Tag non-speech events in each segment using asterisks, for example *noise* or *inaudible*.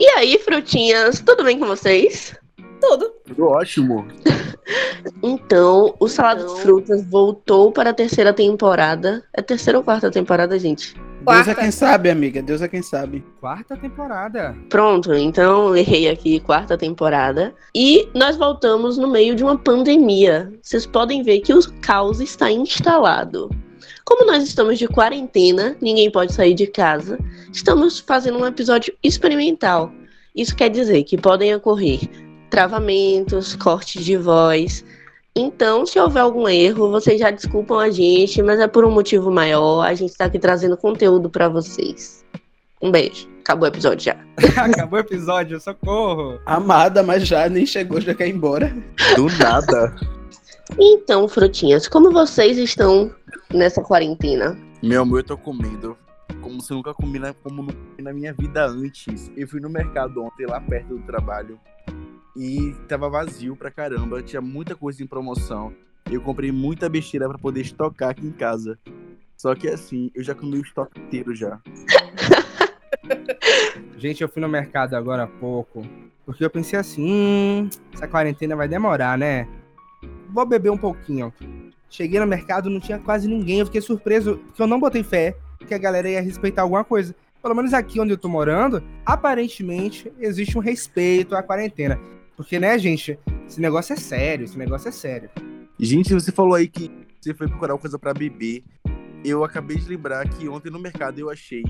E aí, frutinhas, tudo bem com vocês? Tudo. Tudo ótimo. *laughs* Então, o Salada de Frutas voltou para a terceira temporada. É terceira ou quarta temporada, gente? Deus é Quarta. quem sabe, amiga. Deus é quem sabe. Quarta temporada. Pronto, então errei aqui, quarta temporada. E nós voltamos no meio de uma pandemia. Vocês podem ver que o caos está instalado. Como nós estamos de quarentena, ninguém pode sair de casa, estamos fazendo um episódio experimental. Isso quer dizer que podem ocorrer travamentos, cortes de voz. Então, se houver algum erro, vocês já desculpam a gente, mas é por um motivo maior. A gente está aqui trazendo conteúdo para vocês. Um beijo. Acabou o episódio já. *laughs* Acabou o episódio, socorro. Amada, mas já nem chegou, já quer ir embora. Do nada. Então, frutinhas, como vocês estão nessa quarentena? Meu amor, eu tô comendo como se eu nunca comi na, como comi na minha vida antes. Eu fui no mercado ontem, lá perto do trabalho, e tava vazio pra caramba. Tinha muita coisa em promoção. Eu comprei muita besteira pra poder estocar aqui em casa. Só que assim, eu já comi o estoque inteiro já. *laughs* Gente, eu fui no mercado agora há pouco, porque eu pensei assim, hum, essa quarentena vai demorar, né? Vou beber um pouquinho. Cheguei no mercado, não tinha quase ninguém. Eu fiquei surpreso, porque eu não botei fé que a galera ia respeitar alguma coisa. Pelo menos aqui onde eu tô morando, aparentemente existe um respeito à quarentena. Porque, né, gente, esse negócio é sério, esse negócio é sério. Gente, você falou aí que você foi procurar uma coisa pra beber. Eu acabei de lembrar que ontem no mercado eu achei,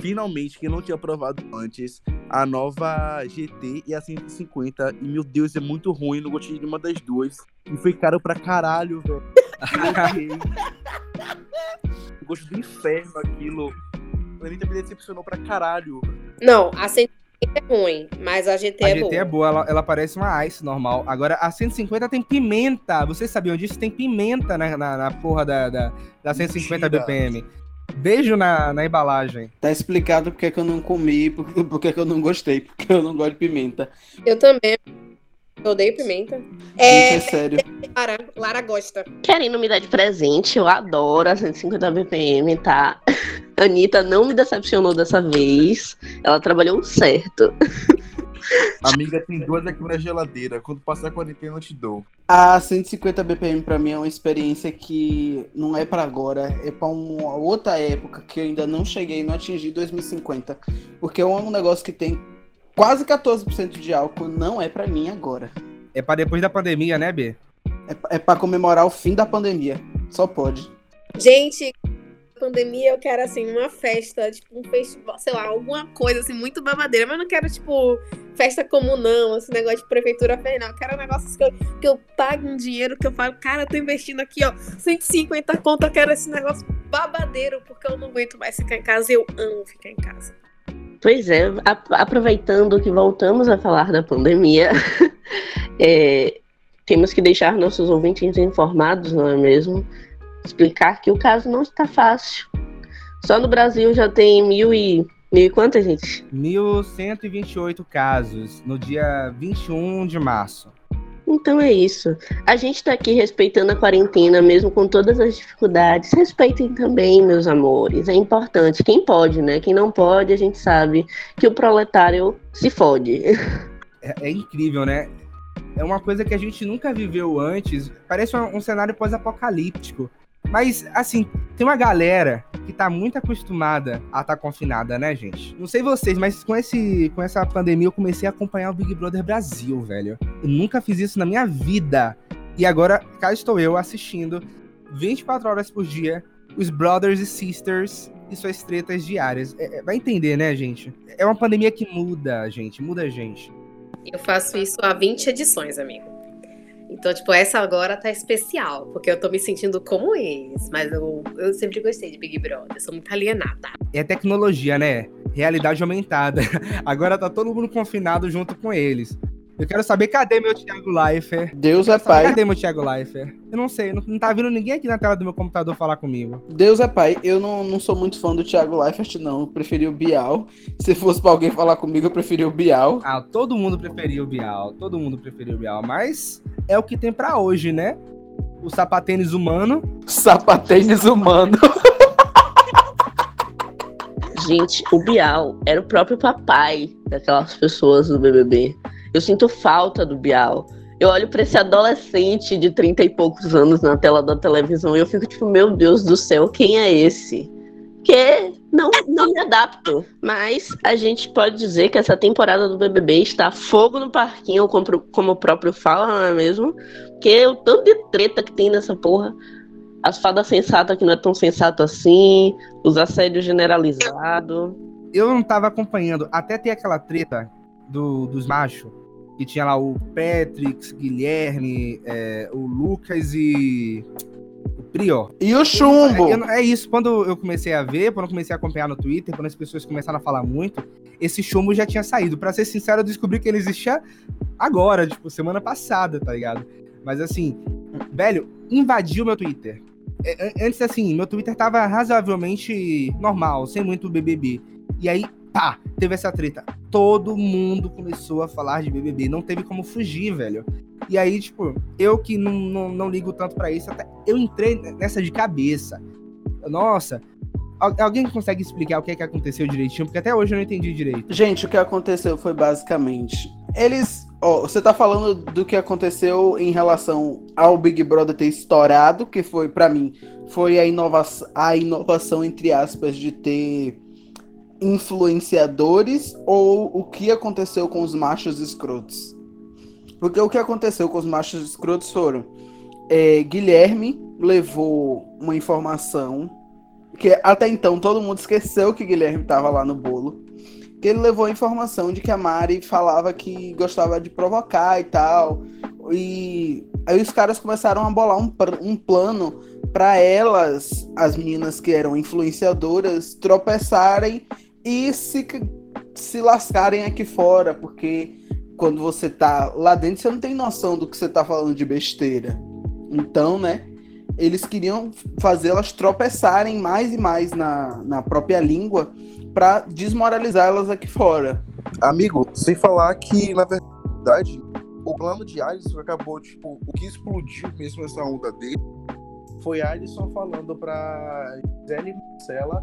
finalmente, que não tinha provado antes, a nova GT e a 150. E meu Deus, é muito ruim, não gostei de nenhuma das duas. E foi caro pra caralho, velho. Eu. Gosto do inferno aquilo. A Anitta me decepcionou pra caralho. Não, a 150 é ruim, mas a GT A é GT boa. é boa, ela, ela parece uma ice normal. Agora, a 150 tem pimenta. Vocês sabiam disso? Tem pimenta na, na, na porra da, da, da 150 Mentira. BPM. Beijo na, na embalagem. Tá explicado porque que eu não comi, porque, *laughs* porque que eu não gostei, porque eu não gosto de pimenta. Eu também. Eu odeio pimenta. É, é sério. Lara, Lara gosta. Querendo me dar de presente, eu adoro a 150 BPM, tá? *laughs* Anitta não me decepcionou dessa vez. Ela trabalhou certo. *laughs* Amiga, tem duas aqui na geladeira. Quando passar a quarentena, eu te dou. A 150 BPM pra mim é uma experiência que não é pra agora, é pra uma outra época que eu ainda não cheguei, não atingi 2050. Porque é um negócio que tem quase 14% de álcool, não é pra mim agora. É pra depois da pandemia, né, B? É, é pra comemorar o fim da pandemia. Só pode. Gente, pandemia eu quero assim uma festa, tipo um festival, sei lá, alguma coisa assim muito babadeira, mas eu não quero tipo festa comum não, esse negócio de prefeitura fez não. Eu quero um negócio que eu, que eu pague um dinheiro que eu falo, cara, eu tô investindo aqui, ó, 150 conto, eu quero esse negócio babadeiro porque eu não aguento mais ficar em casa, eu amo ficar em casa. Pois é, aproveitando que voltamos a falar da pandemia, *laughs* é, temos que deixar nossos ouvintes informados, não é mesmo? Explicar que o caso não está fácil. Só no Brasil já tem mil e. Mil e quantas, gente? 1.128 casos no dia 21 de março. Então é isso. A gente tá aqui respeitando a quarentena, mesmo com todas as dificuldades. Respeitem também, meus amores. É importante. Quem pode, né? Quem não pode, a gente sabe que o proletário se fode. É, é incrível, né? É uma coisa que a gente nunca viveu antes. Parece um, um cenário pós-apocalíptico. Mas, assim, tem uma galera que tá muito acostumada a estar confinada, né, gente? Não sei vocês, mas com, esse, com essa pandemia eu comecei a acompanhar o Big Brother Brasil, velho. Eu nunca fiz isso na minha vida. E agora, cá estou eu assistindo 24 horas por dia os Brothers e Sisters e suas tretas diárias. É- é- vai entender, né, gente? É uma pandemia que muda a gente, muda a gente. Eu faço isso há 20 edições, amigo. Então, tipo, essa agora tá especial, porque eu tô me sentindo como eles. Mas eu, eu sempre gostei de Big Brother, sou muito alienada. É tecnologia, né? Realidade aumentada. *laughs* Agora tá todo mundo confinado junto com eles. Eu quero saber cadê meu Thiago Leifert? Deus é pai. Cadê meu Thiago Leifert? Eu não sei, não, não tá vindo ninguém aqui na tela do meu computador falar comigo. Deus é pai. Eu não, não sou muito fã do Thiago Leifert, não. Eu preferi o Bial. Se fosse pra alguém falar comigo, eu preferi o Bial. Ah, todo mundo preferia o Bial, todo mundo preferia o Bial, mas é o que tem pra hoje, né? O sapatênis humano. Sapatênis humano. Gente, o Bial era o próprio papai daquelas pessoas do BBB. Eu sinto falta do Bial. Eu olho pra esse adolescente de 30 e poucos anos na tela da televisão e eu fico tipo, meu Deus do céu, quem é esse? Que não, não me adapto. Mas a gente pode dizer que essa temporada do BBB está fogo no parquinho, como, o próprio fala, não é mesmo? Porque o tanto de treta que tem nessa porra. As fadas sensatas que não é tão sensato assim, os assédios generalizados. Eu não tava acompanhando, até ter aquela treta do, dos machos, que tinha lá o Patrick, Guilherme, é, o Lucas e o Prior. E o Chumbo! Eu, é isso, quando eu comecei a ver, quando eu comecei a acompanhar no Twitter, quando as pessoas começaram a falar muito, esse chumbo já tinha saído. Para ser sincero, eu descobri que ele existia agora, tipo, semana passada, tá ligado? Mas assim, velho, invadiu meu Twitter. É, antes, assim, meu Twitter tava razoavelmente normal, sem muito BBB. E aí, pá, teve essa treta. Todo mundo começou a falar de BBB, não teve como fugir, velho. E aí, tipo, eu que não, não, não ligo tanto para isso, até eu entrei nessa de cabeça. Nossa, alguém consegue explicar o que é que aconteceu direitinho? Porque até hoje eu não entendi direito. Gente, o que aconteceu foi basicamente. Eles. Ó, você tá falando do que aconteceu em relação ao Big Brother ter estourado, que foi, para mim, foi a, inova a inovação, entre aspas, de ter influenciadores ou o que aconteceu com os machos escrotos? Porque o que aconteceu com os machos escrotos foram é, Guilherme levou uma informação que até então todo mundo esqueceu que Guilherme estava lá no bolo. Que ele levou a informação de que a Mari falava que gostava de provocar e tal. E aí os caras começaram a bolar um, um plano para elas, as meninas que eram influenciadoras, tropeçarem e se, se lascarem aqui fora, porque quando você tá lá dentro, você não tem noção do que você tá falando de besteira. Então, né? Eles queriam fazê-las tropeçarem mais e mais na, na própria língua para desmoralizar elas aqui fora. Amigo, sem falar que, na verdade, o plano de Alisson acabou, tipo, o que explodiu mesmo essa onda dele foi Alisson falando pra Gisele Marcela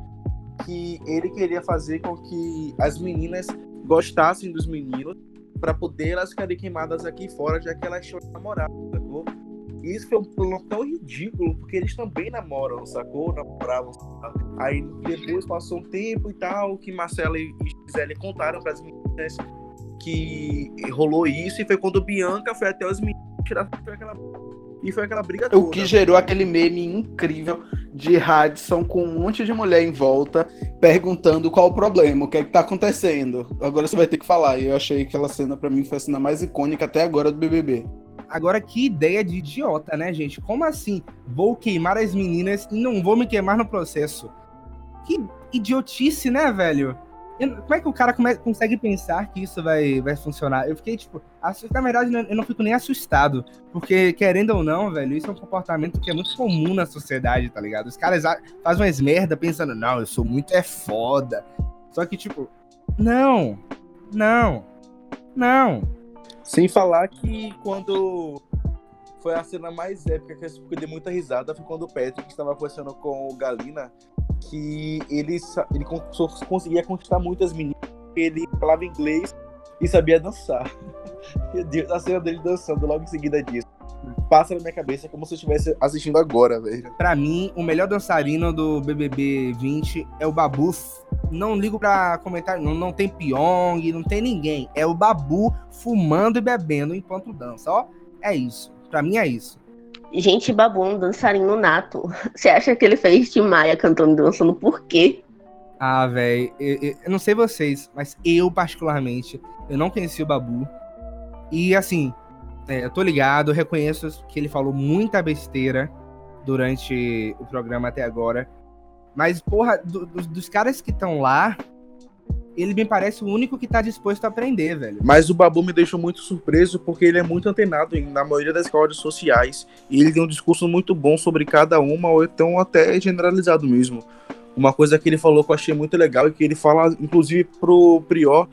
que ele queria fazer com que as meninas gostassem dos meninos para poder elas ficarem queimadas aqui fora, já que elas tinham namorado, sacou? Isso foi um plano tão ridículo, porque eles também namoram, sacou? Namoravam. Aí depois passou um tempo e tal, que Marcela e Gisele contaram para as meninas que rolou isso, e foi quando Bianca foi até os meninos tirar aquela e foi aquela briga toda. O que gerou aquele meme incrível de Radisson com um monte de mulher em volta perguntando qual o problema, o que é que tá acontecendo. Agora você vai ter que falar. E eu achei aquela cena para mim foi a cena mais icônica até agora do BBB. Agora, que ideia de idiota, né, gente? Como assim? Vou queimar as meninas e não vou me queimar no processo. Que idiotice, né, velho? Como é que o cara come, consegue pensar que isso vai, vai funcionar? Eu fiquei, tipo, na verdade, eu não fico nem assustado. Porque, querendo ou não, velho, isso é um comportamento que é muito comum na sociedade, tá ligado? Os caras fazem umas merda pensando, não, eu sou muito é foda. Só que, tipo, não, não, não. Sem falar que quando foi a cena mais épica que eu dei muita risada foi quando o Patrick estava conversando com o Galina que ele, ele conseguia conquistar muitas meninas, ele falava inglês e sabia dançar. *laughs* Meu Deus, a cena dele dançando logo em seguida disso. Passa na minha cabeça como se eu estivesse assistindo agora, velho. Pra mim, o melhor dançarino do BBB 20 é o Babu. Não ligo pra comentar, não, não tem Pyong, não tem ninguém. É o Babu fumando e bebendo enquanto dança. Ó, é isso. Pra mim é isso. Gente, Babu um dançarino nato. *laughs* Você acha que ele fez Tim Maia cantando e dançando por quê? Ah, velho, eu, eu, eu, não sei vocês, mas eu, particularmente, eu não conheci o Babu. E, assim, é, eu tô ligado, eu reconheço que ele falou muita besteira durante o programa até agora. Mas, porra, do, do, dos caras que estão lá, ele me parece o único que tá disposto a aprender, velho. Mas o Babu me deixou muito surpreso porque ele é muito antenado em, na maioria das escolas sociais. E ele tem um discurso muito bom sobre cada uma, ou então até generalizado mesmo. Uma coisa que ele falou que eu achei muito legal e que ele fala, inclusive, pro Prior,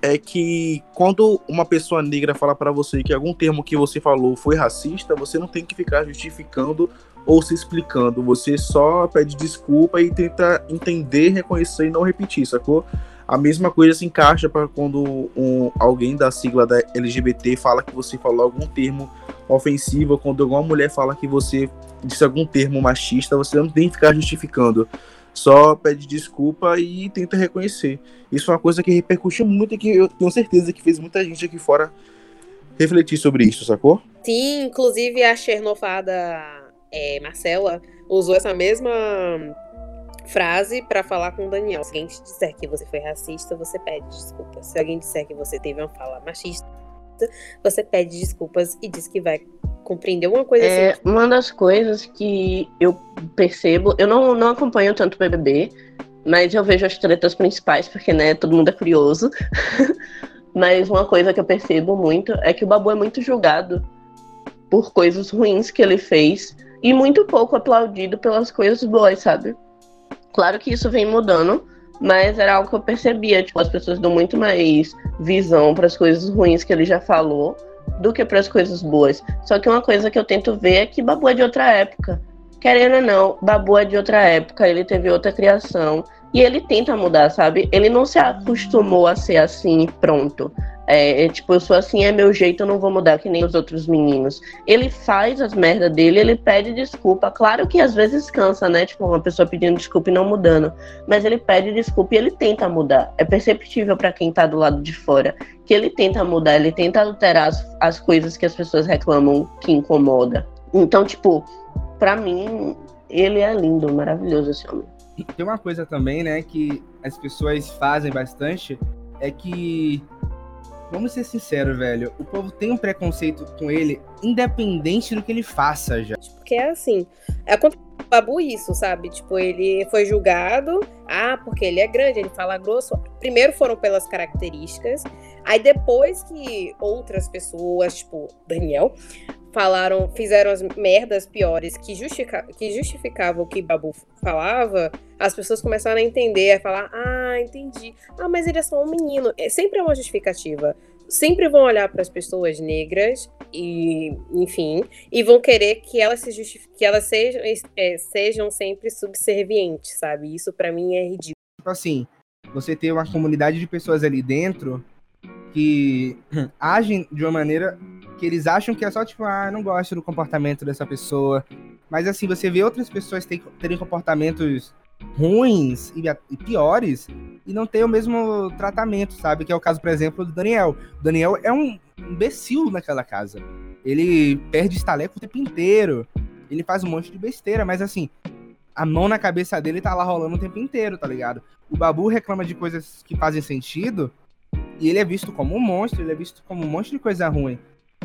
é que quando uma pessoa negra fala para você que algum termo que você falou foi racista, você não tem que ficar justificando ou se explicando. Você só pede desculpa e tenta entender, reconhecer e não repetir, sacou? A mesma coisa se encaixa para quando um, alguém da sigla da LGBT fala que você falou algum termo ofensivo, quando alguma mulher fala que você disse algum termo machista, você não tem que ficar justificando. Só pede desculpa e tenta reconhecer. Isso é uma coisa que repercutiu muito e que eu tenho certeza que fez muita gente aqui fora refletir sobre isso, sacou? Sim, inclusive a xenofada é, Marcela usou essa mesma frase para falar com o Daniel. Se alguém te disser que você foi racista, você pede desculpas. Se alguém disser que você teve uma fala machista, você pede desculpas e diz que vai compreender alguma coisa É, assim. uma das coisas que eu percebo, eu não, não acompanho tanto o BBB, mas eu vejo as tretas principais, porque, né, todo mundo é curioso. *laughs* mas uma coisa que eu percebo muito é que o Babu é muito julgado por coisas ruins que ele fez e muito pouco aplaudido pelas coisas boas, sabe? Claro que isso vem mudando, mas era algo que eu percebia, tipo, as pessoas dão muito mais visão para as coisas ruins que ele já falou do que para as coisas boas. Só que uma coisa que eu tento ver é que Babu é de outra época. Querendo ou não, Babu é de outra época, ele teve outra criação. E ele tenta mudar, sabe? Ele não se acostumou a ser assim pronto. É, é, tipo, eu sou assim, é meu jeito, eu não vou mudar que nem os outros meninos. Ele faz as merdas dele, ele pede desculpa. Claro que às vezes cansa, né? Tipo, uma pessoa pedindo desculpa e não mudando. Mas ele pede desculpa e ele tenta mudar. É perceptível para quem tá do lado de fora que ele tenta mudar, ele tenta alterar as, as coisas que as pessoas reclamam que incomoda. Então, tipo, pra mim, ele é lindo, maravilhoso esse homem. Tem uma coisa também, né, que as pessoas fazem bastante, é que, vamos ser sinceros, velho, o povo tem um preconceito com ele, independente do que ele faça já. Porque é assim. É contra o Babu isso, sabe? Tipo, ele foi julgado. Ah, porque ele é grande, ele fala grosso. Primeiro foram pelas características. Aí depois que outras pessoas, tipo, Daniel, falaram, fizeram as merdas piores que, que justificavam o que Babu falava, as pessoas começaram a entender, a falar, ah, entendi. Ah, mas ele é só um menino. É, sempre é uma justificativa. Sempre vão olhar para as pessoas negras e, enfim, e vão querer que elas se que elas sejam, é, sejam sempre subservientes, sabe? Isso para mim é ridículo. Tipo assim, você ter uma comunidade de pessoas ali dentro que agem de uma maneira que eles acham que é só tipo, ah, não gosto do comportamento dessa pessoa. Mas assim, você vê outras pessoas terem, comportamentos ruins e, piores e não ter o mesmo tratamento, sabe? Que é o caso, por exemplo, do Daniel. O Daniel é um imbecil naquela casa. Ele perde estaleco o tempo inteiro. Ele faz um monte de besteira, mas assim, a mão na cabeça dele tá lá rolando o tempo inteiro, tá ligado? O Babu reclama de coisas que fazem sentido e ele é visto como um monstro, ele é visto como um monte de coisa ruim.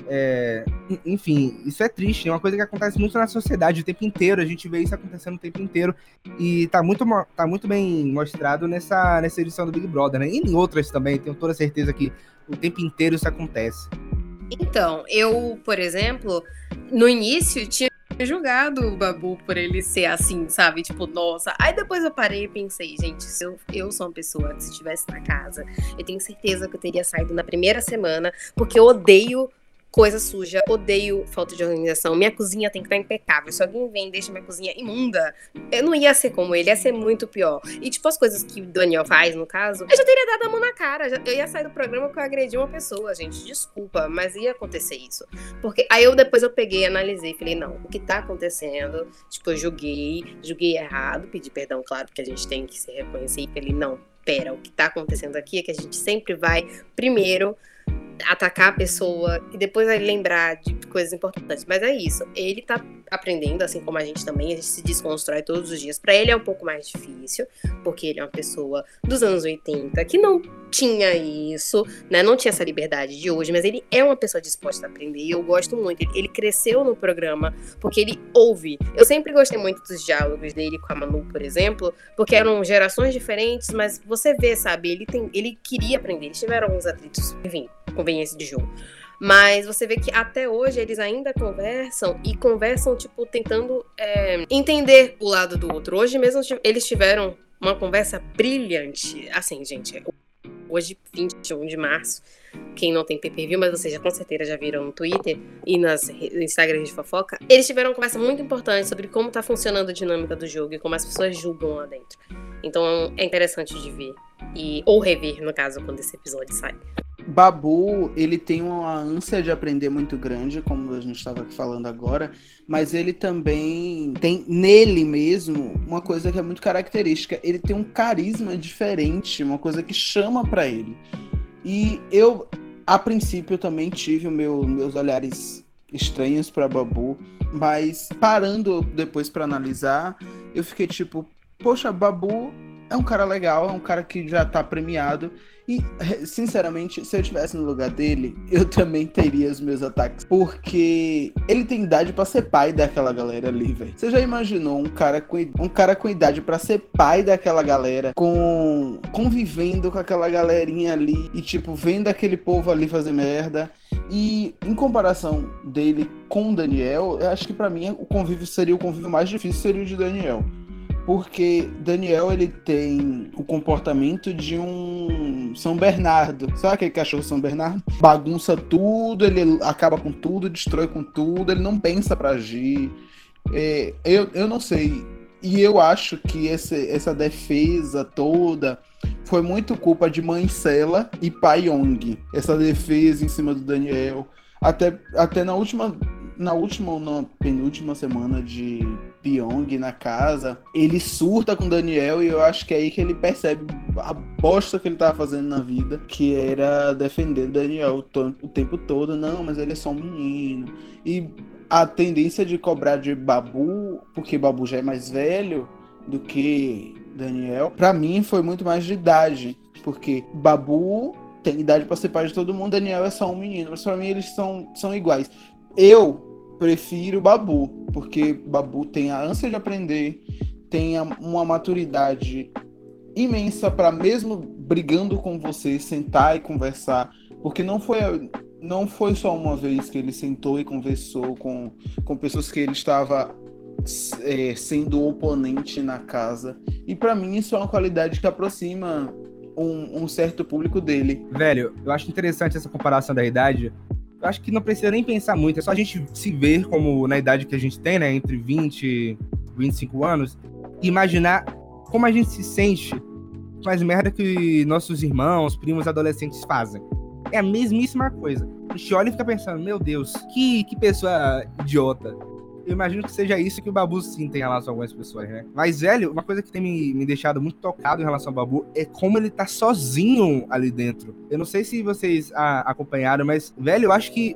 É, enfim, isso é triste, é uma coisa que acontece muito na sociedade o tempo inteiro, a gente vê isso acontecendo o tempo inteiro e tá muito, tá muito bem mostrado nessa, nessa edição do Big Brother, né? E em outras também, tenho toda certeza que o tempo inteiro isso acontece. Então, eu, por exemplo, no início tinha julgado o Babu por ele ser assim, sabe? Tipo, nossa. Aí depois eu parei e pensei, gente, se eu, eu sou uma pessoa que se estivesse na casa, eu tenho certeza que eu teria saído na primeira semana, porque eu odeio coisa suja, odeio falta de organização. Minha cozinha tem que estar impecável. Se alguém vem e deixa minha cozinha imunda, eu não ia ser como ele, ia ser muito pior. E, tipo, as coisas que o Daniel faz, no caso, eu já teria dado a mão na cara. Eu ia sair do programa porque eu agredi uma pessoa, gente. Desculpa, mas ia acontecer isso. Porque aí eu depois eu peguei, analisei, falei, não, o que tá acontecendo? Tipo, eu julguei, julguei errado, pedi perdão, claro, que a gente tem que se reconhecer. E falei, não, pera, o que tá acontecendo aqui é que a gente sempre vai primeiro atacar a pessoa e depois vai lembrar de coisas importantes. Mas é isso. Ele tá aprendendo, assim como a gente também, a gente se desconstrói todos os dias. Para ele é um pouco mais difícil, porque ele é uma pessoa dos anos 80 que não tinha isso, né? Não tinha essa liberdade de hoje, mas ele é uma pessoa disposta a aprender e eu gosto muito. Ele, cresceu no programa porque ele ouve. Eu sempre gostei muito dos diálogos dele com a Manu, por exemplo, porque eram gerações diferentes, mas você vê, sabe? Ele, tem, ele queria aprender. Eles tiveram alguns atritos, enfim, conveniência de jogo. Mas você vê que até hoje eles ainda conversam e conversam, tipo, tentando é, entender o lado do outro. Hoje mesmo eles tiveram uma conversa brilhante. Assim, gente, hoje, 21 de março, quem não tem pay-per-view, mas vocês já com certeza já viram no Twitter e nas Instagrams de fofoca, eles tiveram uma conversa muito importante sobre como tá funcionando a dinâmica do jogo e como as pessoas julgam lá dentro. Então é interessante de ver. E, ou rever, no caso, quando esse episódio sai. Babu, ele tem uma ânsia de aprender muito grande, como a gente estava falando agora, mas ele também tem nele mesmo uma coisa que é muito característica. Ele tem um carisma diferente, uma coisa que chama para ele. E eu, a princípio, também tive meu, meus olhares estranhos para Babu, mas parando depois para analisar, eu fiquei tipo, poxa, Babu é um cara legal, é um cara que já tá premiado. E, sinceramente, se eu estivesse no lugar dele, *laughs* eu também teria os meus ataques. Porque ele tem idade para ser pai daquela galera ali, velho. Você já imaginou um cara com, um cara com idade para ser pai daquela galera, com convivendo com aquela galerinha ali e, tipo, vendo aquele povo ali fazer merda? E em comparação dele com o Daniel, eu acho que para mim o convívio seria o convívio mais difícil seria o de Daniel porque Daniel ele tem o comportamento de um São Bernardo. Sabe aquele cachorro São Bernardo? Bagunça tudo, ele acaba com tudo, destrói com tudo, ele não pensa para agir. É, eu, eu não sei. E eu acho que esse, essa defesa toda foi muito culpa de Mãe Sela e Pai Yong. Essa defesa em cima do Daniel. Até, até na última na última ou na penúltima semana de Pyong na casa, ele surta com Daniel e eu acho que é aí que ele percebe a bosta que ele tava fazendo na vida, que era defender Daniel o tempo todo. Não, mas ele é só um menino. E a tendência de cobrar de Babu, porque Babu já é mais velho do que Daniel, para mim foi muito mais de idade, porque Babu tem idade para ser pai de todo mundo, Daniel é só um menino, mas para mim eles são, são iguais. Eu prefiro Babu, porque Babu tem a ânsia de aprender, tem uma maturidade imensa para mesmo brigando com você sentar e conversar, porque não foi não foi só uma vez que ele sentou e conversou com, com pessoas que ele estava é, sendo oponente na casa. E para mim isso é uma qualidade que aproxima um, um, certo público dele. Velho, eu acho interessante essa comparação da idade, acho que não precisa nem pensar muito, é só a gente se ver como na idade que a gente tem, né, entre 20 e 25 anos, imaginar como a gente se sente com as merda que nossos irmãos, primos, adolescentes fazem. É a mesmíssima coisa. A gente olha e fica pensando, meu Deus, que, que pessoa idiota eu imagino que seja isso que o Babu sinta em relação a algumas pessoas, né? Mas, velho, uma coisa que tem me, me deixado muito tocado em relação ao Babu é como ele tá sozinho ali dentro. Eu não sei se vocês a, acompanharam, mas, velho, eu acho que.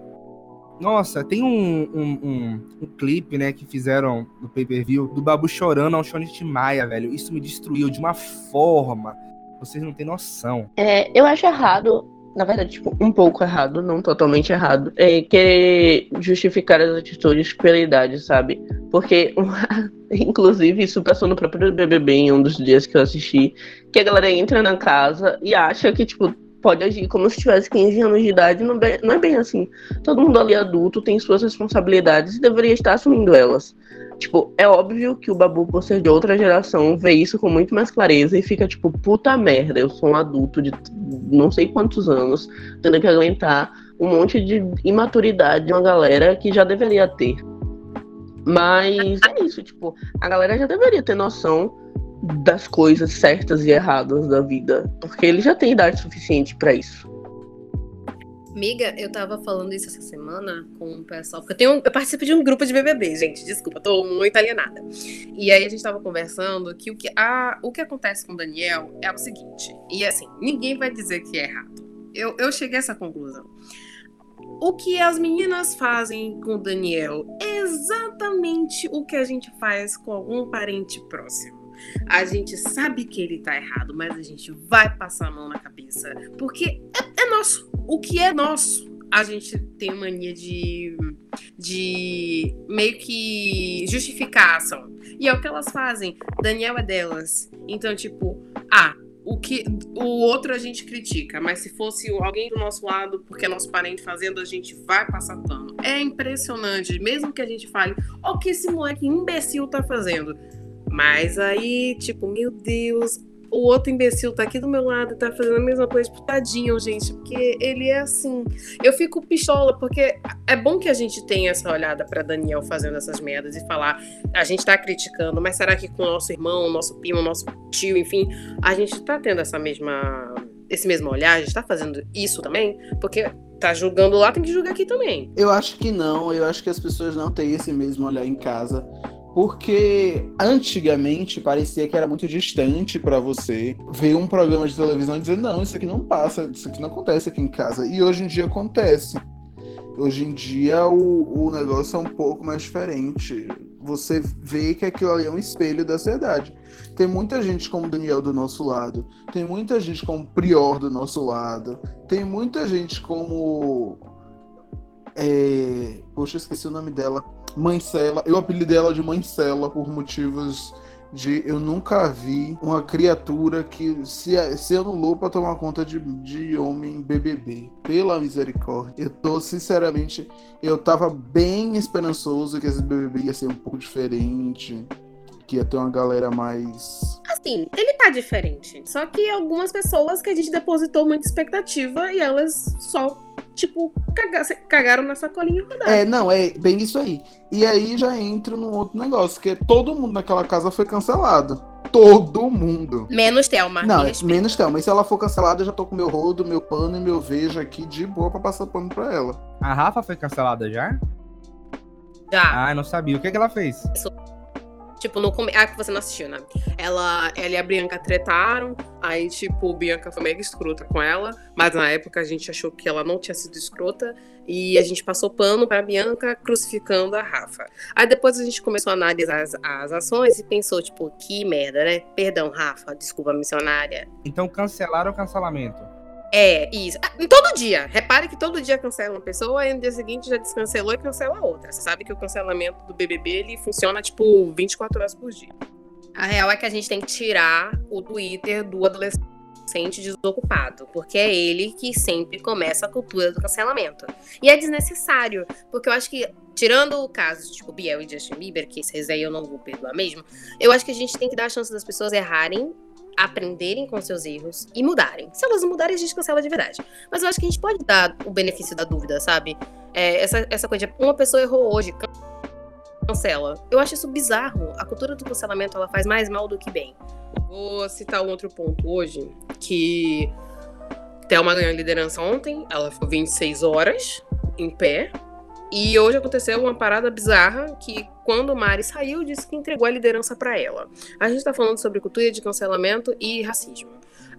Nossa, tem um, um, um, um clipe, né, que fizeram no pay-per-view do Babu chorando ao Shonit Maia, velho. Isso me destruiu de uma forma. Vocês não têm noção. É, eu acho errado na verdade, tipo, um pouco errado, não totalmente errado, é querer justificar as atitudes pela idade, sabe? Porque, *laughs* inclusive, isso passou no próprio BBB em um dos dias que eu assisti, que a galera entra na casa e acha que, tipo, pode agir como se tivesse 15 anos de idade, não, não é bem assim. Todo mundo ali adulto tem suas responsabilidades e deveria estar assumindo elas. Tipo, é óbvio que o Babu, por ser de outra geração, vê isso com muito mais clareza e fica tipo, puta merda, eu sou um adulto de não sei quantos anos, tendo que aguentar um monte de imaturidade de uma galera que já deveria ter. Mas é isso, tipo, a galera já deveria ter noção das coisas certas e erradas da vida, porque ele já tem idade suficiente para isso. Amiga, eu tava falando isso essa semana com o pessoal, porque eu, tenho, eu participo de um grupo de BBB, gente, desculpa, tô muito alienada. E aí a gente tava conversando que o que, a, o que acontece com o Daniel é o seguinte, e assim, ninguém vai dizer que é errado. Eu, eu cheguei a essa conclusão. O que as meninas fazem com o Daniel é exatamente o que a gente faz com algum parente próximo. A gente sabe que ele tá errado, mas a gente vai passar a mão na cabeça. Porque é, é nosso. O que é nosso, a gente tem mania de, de meio que justificar a ação. E é o que elas fazem. Daniel é delas. Então, tipo, ah, o que o outro a gente critica, mas se fosse alguém do nosso lado, porque é nosso parente fazendo, a gente vai passar pano. É impressionante, mesmo que a gente fale, o que esse moleque imbecil tá fazendo. Mas aí, tipo, meu Deus, o outro imbecil tá aqui do meu lado e tá fazendo a mesma coisa, tipo, tadinho, gente, porque ele é assim. Eu fico pistola, porque é bom que a gente tenha essa olhada pra Daniel fazendo essas merdas e falar, a gente tá criticando, mas será que com o nosso irmão, nosso primo, nosso tio, enfim, a gente tá tendo essa mesma. esse mesmo olhar, a gente tá fazendo isso também? Porque tá julgando lá, tem que julgar aqui também. Eu acho que não, eu acho que as pessoas não têm esse mesmo olhar em casa. Porque antigamente parecia que era muito distante para você ver um programa de televisão e dizer: não, isso aqui não passa, isso aqui não acontece aqui em casa. E hoje em dia acontece. Hoje em dia o, o negócio é um pouco mais diferente. Você vê que aquilo ali é um espelho da sociedade. Tem muita gente como Daniel do nosso lado, tem muita gente como Prior do nosso lado, tem muita gente como. É... Poxa, esqueci o nome dela Mãe Cela. Eu apelidei ela de Mãe Cela por motivos de eu nunca vi uma criatura que se, se anulou para tomar conta de, de homem BBB. Pela misericórdia. Eu tô, sinceramente, eu tava bem esperançoso que esse BBB ia ser um pouco diferente. Que ia ter uma galera mais. Assim, ele tá diferente. Só que algumas pessoas que a gente depositou muita expectativa e elas só tipo, cagaram na sacolinha rodaram. É, não, é bem isso aí. E aí já entra num outro negócio, que todo mundo naquela casa foi cancelado. Todo mundo. Menos Thelma. Não, me menos Thelma. E se ela for cancelada, eu já tô com meu rodo, meu pano e meu vejo aqui de boa pra passar pano pra ela. A Rafa foi cancelada já? Já. Ah, não sabia. O que, que ela fez? Isso Tipo, no começo. Ah, que você não assistiu, né? Ela, ela e a Bianca tretaram. Aí, tipo, Bianca foi mega escrota com ela. Mas na época a gente achou que ela não tinha sido escrota. E a gente passou pano pra Bianca crucificando a Rafa. Aí depois a gente começou a analisar as, as ações e pensou, tipo, que merda, né? Perdão, Rafa, desculpa, missionária. Então cancelaram o cancelamento. É, isso. Ah, todo dia. Repare que todo dia cancela uma pessoa e no dia seguinte já descancelou e cancela outra. Você sabe que o cancelamento do BBB ele funciona tipo 24 horas por dia. A real é que a gente tem que tirar o Twitter do adolescente desocupado, porque é ele que sempre começa a cultura do cancelamento. E é desnecessário, porque eu acho que tirando o caso tipo Biel e Justin Bieber, que esses aí eu não vou perdoar mesmo, eu acho que a gente tem que dar a chance das pessoas errarem aprenderem com seus erros e mudarem. Se elas mudarem, a gente cancela de verdade. Mas eu acho que a gente pode dar o benefício da dúvida, sabe? É, essa, essa coisa de uma pessoa errou hoje, cancela. Eu acho isso bizarro. A cultura do cancelamento ela faz mais mal do que bem. Vou citar um outro ponto hoje, que Thelma ganhou a liderança ontem, ela ficou 26 horas em pé, e hoje aconteceu uma parada bizarra que quando Mari saiu, disse que entregou a liderança para ela. A gente tá falando sobre cultura de cancelamento e racismo.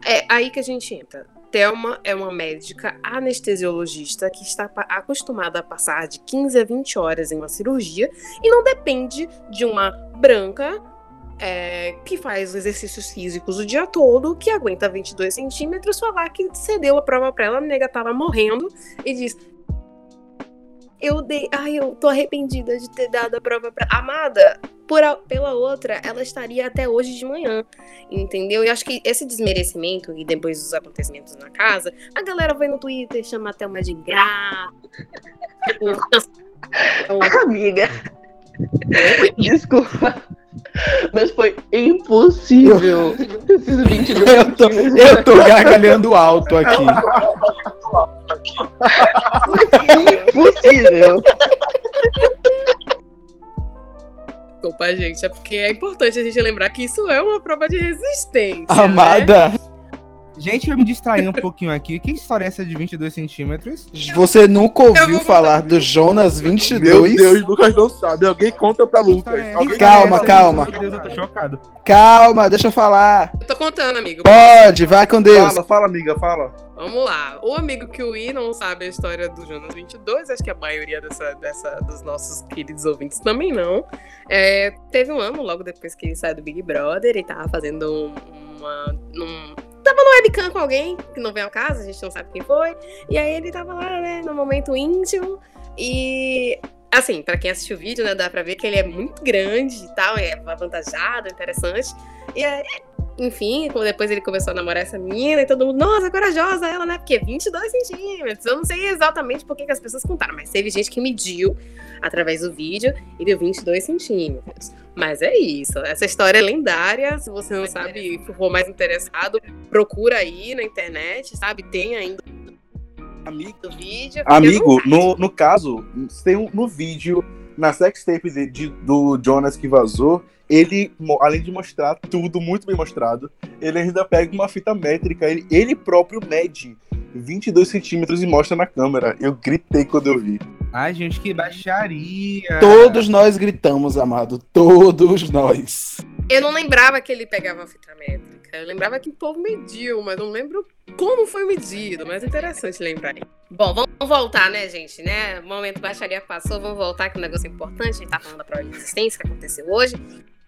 É aí que a gente entra. Thelma é uma médica anestesiologista que está acostumada a passar de 15 a 20 horas em uma cirurgia e não depende de uma branca é, que faz exercícios físicos o dia todo, que aguenta 22 centímetros, falar que cedeu a prova para ela, a nega tava morrendo e diz: eu dei. Ai, eu tô arrependida de ter dado a prova pra. Amada, por a, pela outra, ela estaria até hoje de manhã. Entendeu? E acho que esse desmerecimento, e depois dos acontecimentos na casa, a galera vai no Twitter, chama até uma de graça. *laughs* Amiga. Desculpa. Mas foi impossível. Esses 22 eu tô, eu tô gargalhando alto aqui. impossível. Desculpa, gente. É porque é importante a gente lembrar que isso é uma prova de resistência. Amada. Né? Gente, eu me distraí um pouquinho aqui. Que história é essa de 22 centímetros? Você nunca ouviu falar do Jonas 22? Meu Deus, Lucas não sabe. Alguém conta pra Lucas. É calma, calma. Meu Deus, eu tô chocado. Calma, deixa eu falar. Eu tô contando, amigo. Pode, vai com Deus. Fala, fala, amiga, fala. Vamos lá. O amigo que o I não sabe a história do Jonas 22, acho que a maioria dessa, dessa, dos nossos queridos ouvintes também não. É, teve um ano, logo depois que ele saiu do Big Brother, e tava fazendo um, uma. Um, tava no webcam com alguém que não veio ao caso, a gente não sabe quem foi. E aí ele tava lá, né, no momento íntimo. E assim, para quem assistiu o vídeo, né, dá pra ver que ele é muito grande e tal, é avantajado, interessante. E aí, enfim, depois ele começou a namorar essa menina e todo mundo, nossa, corajosa ela, né? Porque 22 centímetros. Eu não sei exatamente por que as pessoas contaram, mas teve gente que mediu através do vídeo e deu 22 centímetros. Mas é isso, essa história é lendária. Se você não sabe, for mais interessado, procura aí na internet, sabe? Tem ainda Amigo, o vídeo. amigo no, no caso, tem um, no vídeo, na sextape de, de- do Jonas que vazou, ele, além de mostrar tudo muito bem mostrado, ele ainda pega uma fita métrica, ele, ele próprio mede 22 centímetros e mostra na câmera. Eu gritei quando eu vi. Ai, gente, que baixaria. Todos nós gritamos, amado. Todos nós. Eu não lembrava que ele pegava a fita métrica. Eu lembrava que o povo mediu, mas não lembro como foi medido. Mas é interessante lembrar. Bom, vamos voltar, né, gente? Né? O momento baixaria passou, vamos voltar, que o negócio é importante. A gente tá falando da prova de resistência que aconteceu hoje.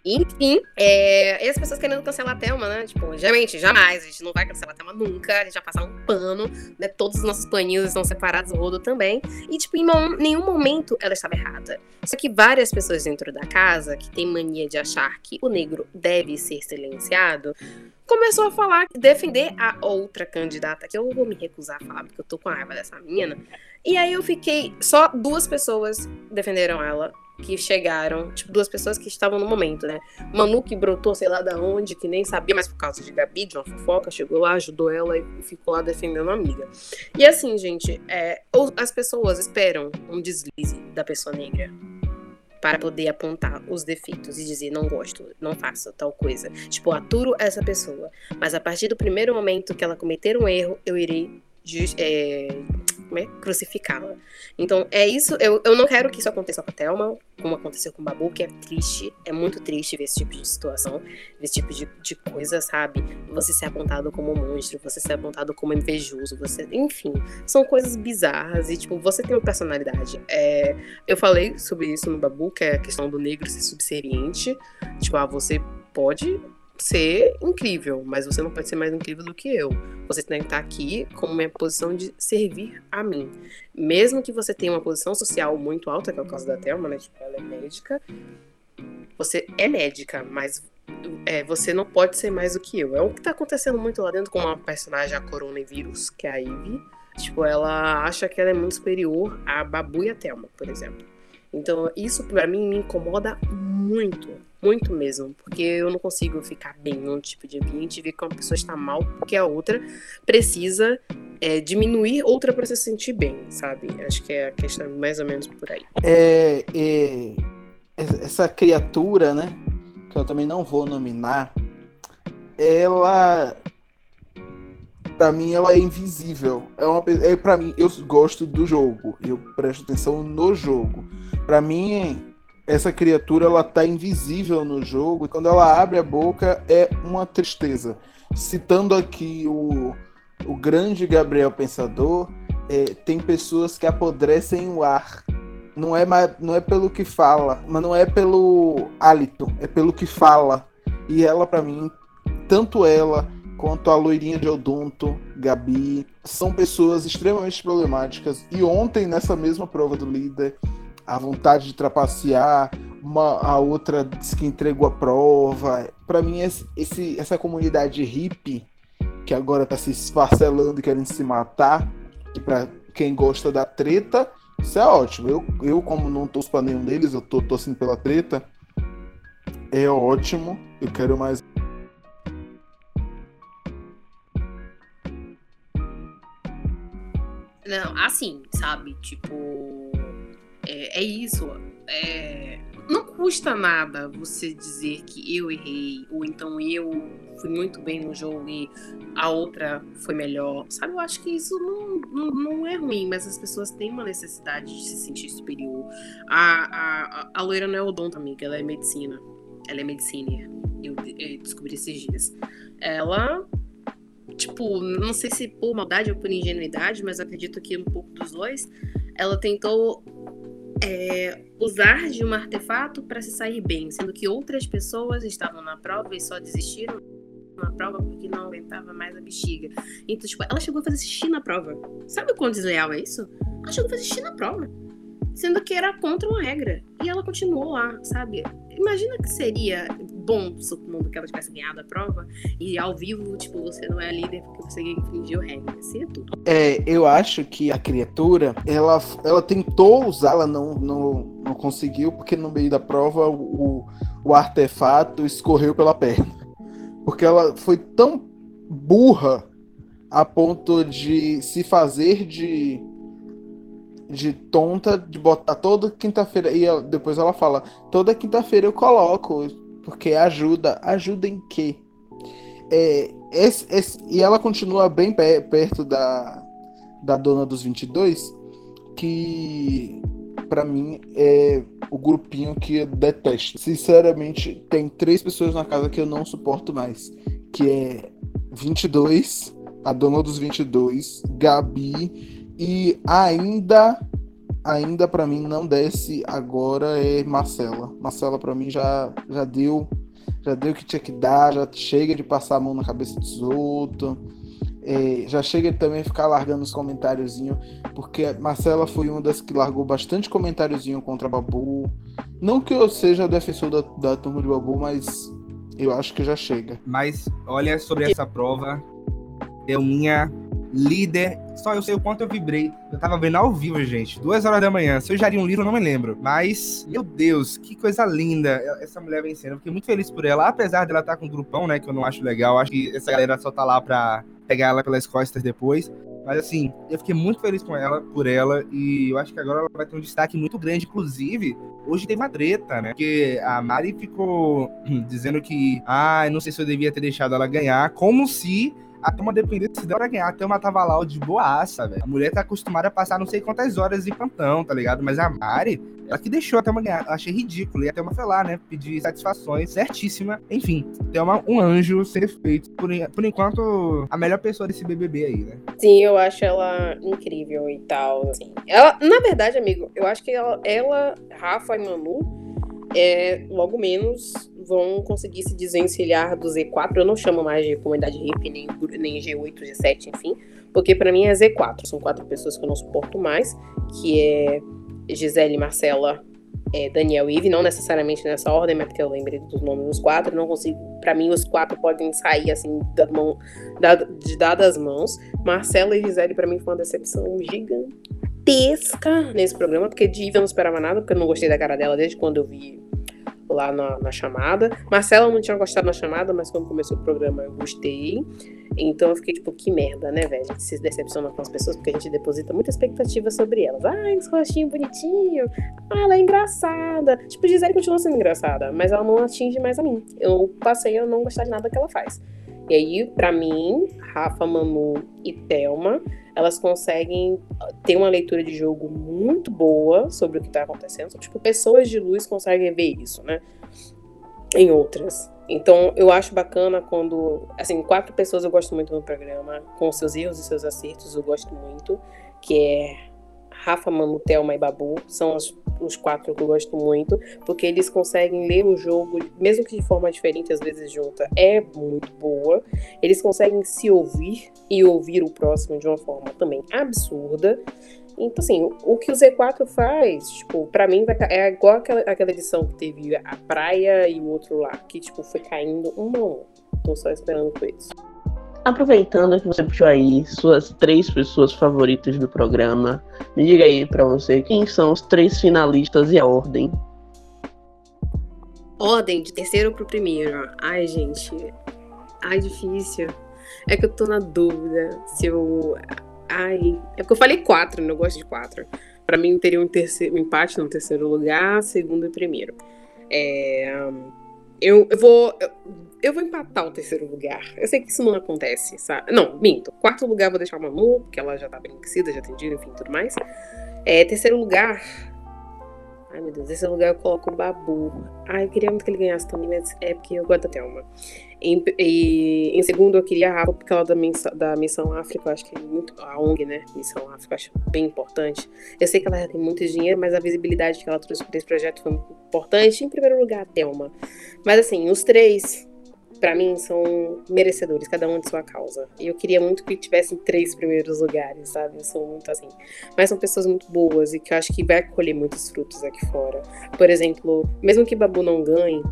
Enfim, é... e as pessoas querendo cancelar a Thelma, né? Tipo, gente, jamais, a gente não vai cancelar a Thelma nunca. A gente vai passar um pano, né? Todos os nossos paninhos estão separados, o rodo também. E, tipo, em nenhum momento ela estava errada. Só que várias pessoas dentro da casa, que têm mania de achar que o negro deve ser silenciado, começou a falar, defender a outra candidata, que eu vou me recusar a falar, porque eu tô com a raiva dessa menina. E aí eu fiquei. Só duas pessoas defenderam ela. Que chegaram, tipo, duas pessoas que estavam no momento, né? Manu que brotou, sei lá da onde, que nem sabia, mas por causa de Gabi, de uma fofoca, chegou lá, ajudou ela e ficou lá defendendo a amiga. E assim, gente, é, as pessoas esperam um deslize da pessoa negra para poder apontar os defeitos e dizer não gosto, não faço tal coisa. Tipo, aturo essa pessoa. Mas a partir do primeiro momento que ela cometer um erro, eu irei é, é? crucificá-la. Então, é isso. Eu, eu não quero que isso aconteça com a Thelma, como aconteceu com o Babu, que é triste. É muito triste ver esse tipo de situação, ver esse tipo de, de coisa, sabe? Você ser apontado como monstro, você ser apontado como invejoso, você. Enfim, são coisas bizarras e, tipo, você tem uma personalidade. É, eu falei sobre isso no Babu, que é a questão do negro ser subserviente. Tipo, ah, você pode ser incrível, mas você não pode ser mais incrível do que eu. Você tem que estar aqui com uma posição de servir a mim. Mesmo que você tenha uma posição social muito alta, que é o caso da Thelma, né? Tipo, ela é médica. Você é médica, mas é, você não pode ser mais do que eu. É o que tá acontecendo muito lá dentro com a personagem, a coronavírus, que é a Ivy. Tipo, ela acha que ela é muito superior a Babu e a Thelma, por exemplo. Então, isso pra mim me incomoda muito, muito mesmo, porque eu não consigo ficar bem num tipo de ambiente e ver que uma pessoa está mal porque a outra precisa é, diminuir outra pra se sentir bem, sabe? Acho que é a questão mais ou menos por aí. É, é, essa criatura, né? Que eu também não vou nominar. Ela. Pra mim, ela é invisível. É uma, é, pra mim, eu gosto do jogo. Eu presto atenção no jogo. Pra mim, essa criatura ela tá invisível no jogo. Quando ela abre a boca, é uma tristeza. Citando aqui o, o grande Gabriel Pensador, é, tem pessoas que apodrecem o ar. Não é, não é pelo que fala, mas não é pelo hálito, é pelo que fala. E ela, pra mim, tanto ela quanto a loirinha de Odonto, Gabi, são pessoas extremamente problemáticas. E ontem, nessa mesma prova do líder, a vontade de trapacear, uma, a outra disse que entregou a prova. Pra mim, esse, essa comunidade hippie, que agora tá se esfarcelando e querendo se matar, que pra quem gosta da treta, isso é ótimo. Eu, eu como não torço pra nenhum deles, eu tô torcendo pela treta. É ótimo. Eu quero mais. Não, assim, sabe? Tipo, é, é isso. É, não custa nada você dizer que eu errei, ou então eu fui muito bem no jogo e a outra foi melhor. Sabe, eu acho que isso não, não, não é ruim, mas as pessoas têm uma necessidade de se sentir superior. A, a, a, loira não é odonto, amiga, ela é medicina. Ela é medicina. Eu, eu descobri esses dias. Ela tipo, não sei se por maldade ou por ingenuidade, mas acredito que um pouco dos dois, ela tentou é, usar de um artefato para se sair bem, sendo que outras pessoas estavam na prova e só desistiram na prova porque não aguentava mais a bexiga. Então, tipo, ela chegou a fazer xixi na prova. Sabe o quão desleal é isso? Ela chegou a fazer xixi na prova. Sendo que era contra uma regra. E ela continuou lá, sabe? Imagina que seria bom, supondo que ela tivesse ganhado a prova, e ao vivo, tipo, você não é líder porque você infringiu regra. Assim é tudo. É, eu acho que a criatura, ela, ela tentou usar, ela não, não, não conseguiu, porque no meio da prova o, o artefato escorreu pela perna. Porque ela foi tão burra a ponto de se fazer de de tonta de botar toda quinta-feira e depois ela fala toda quinta-feira eu coloco porque ajuda ajuda em quê? É, esse, esse, e ela continua bem perto da da dona dos 22 que para mim é o grupinho que eu detesto. Sinceramente tem três pessoas na casa que eu não suporto mais que é 22 a dona dos 22 Gabi e ainda, ainda para mim não desce agora é Marcela. Marcela para mim já, já deu, já deu o que tinha que dar, já chega de passar a mão na cabeça dos outros. É, já chega também ficar largando os comentáriozinhos, porque Marcela foi uma das que largou bastante comentáriozinho contra Babu. Não que eu seja defensor da, da turma de Babu, mas eu acho que já chega. Mas olha sobre essa prova, eu minha líder. Só eu sei o quanto eu vibrei. Eu tava vendo ao vivo, gente. Duas horas da manhã. Se eu li um livro, não me lembro. Mas, meu Deus, que coisa linda essa mulher vencendo. Eu fiquei muito feliz por ela. Apesar dela estar tá com um grupão, né? Que eu não acho legal. Acho que essa galera só tá lá pra pegar ela pelas costas depois. Mas assim, eu fiquei muito feliz com ela, por ela, e eu acho que agora ela vai ter um destaque muito grande. Inclusive, hoje tem uma treta, né? Porque a Mari ficou *clears throat* dizendo que, ah, não sei se eu devia ter deixado ela ganhar, como se a Thelma dependesse dela pra ganhar. A Thelma tava lá de boaça, velho. A mulher tá acostumada a passar não sei quantas horas de plantão, tá ligado? Mas a Mari, ela que deixou a Thelma ganhar. Eu achei ridículo. E a Thelma foi lá, né? Pedir satisfações, certíssima. Enfim, Thelma, um anjo ser feito. Por, por enquanto, a melhor pessoa desse BBB aí, né? Sim, eu acho ela incrível e tal. Assim. Ela, na verdade, amigo, eu acho que ela, ela Rafa e Manu é, logo menos vão conseguir se desvencilhar do Z4. Eu não chamo mais de comunidade hippie, nem, nem G8, G7, enfim, porque para mim é Z4. São quatro pessoas que eu não suporto mais, que é Gisele, Marcela, é, Daniel e Ive, não necessariamente nessa ordem, mas porque eu lembrei dos nomes dos quatro, não consigo. Para mim, os quatro podem sair assim da mão, da, de dadas mãos. Marcela e Gisele, para mim, foi uma decepção gigantesca nesse programa, porque de Ive eu não esperava nada, porque eu não gostei da cara dela desde quando eu vi lá na, na, chamada. Marcela não tinha gostado na chamada, mas quando começou o programa eu gostei. Então eu fiquei tipo, que merda, né, velho? A gente se decepciona com as pessoas porque a gente deposita muita expectativa sobre elas. Ah, esse rostinho bonitinho. Ah, ela é engraçada. Tipo, Gisele continua sendo engraçada, mas ela não atinge mais a mim. Eu passei a não gostar de nada que ela faz. E aí, para mim, Rafa, Manu e Thelma, elas conseguem ter uma leitura de jogo muito boa sobre o que tá acontecendo. Tipo, pessoas de luz conseguem ver isso, né? Em outras. Então, eu acho bacana quando, assim, quatro pessoas eu gosto muito no programa, com seus erros e seus acertos, eu gosto muito, que é Rafa, Manu, Thelma e Babu são os, os quatro que eu gosto muito, porque eles conseguem ler o jogo, mesmo que de forma diferente, às vezes junta, é muito boa. Eles conseguem se ouvir e ouvir o próximo de uma forma também absurda. Então, assim, o que o Z4 faz, tipo, pra mim é igual aquela, aquela edição que teve a praia e o outro lá, que, tipo, foi caindo um a um. Tô só esperando por isso. Aproveitando que você puxou aí suas três pessoas favoritas do programa, me diga aí pra você quem são os três finalistas e a ordem. Ordem, de terceiro pro primeiro. Ai, gente. Ai, difícil. É que eu tô na dúvida se eu. Ai. É porque eu falei quatro, né? Eu gosto de quatro. Pra mim teria um, terceiro, um empate no terceiro lugar, segundo e primeiro. É. Eu, eu vou. Eu vou empatar o terceiro lugar. Eu sei que isso não acontece, sabe? Não, minto. Quarto lugar eu vou deixar a Manu, porque ela já tá crescida, já dinheiro, enfim, tudo mais. É, terceiro lugar. Ai, meu Deus, terceiro lugar eu coloco o Babu. Ai, eu queria muito que ele ganhasse também, mas é porque eu gosto da Thelma. Em, e, em segundo, eu queria a porque ela é da, missão, da Missão África, eu acho que é muito. A ONG, né? Missão África, eu acho bem importante. Eu sei que ela tem muito dinheiro, mas a visibilidade que ela trouxe para esse projeto foi muito importante. Em primeiro lugar, a Thelma. Mas assim, os três para mim, são merecedores, cada um de sua causa. E eu queria muito que tivessem três primeiros lugares, sabe? Eu sou muito assim. Mas são pessoas muito boas e que eu acho que vai colher muitos frutos aqui fora. Por exemplo, mesmo que Babu não ganhe,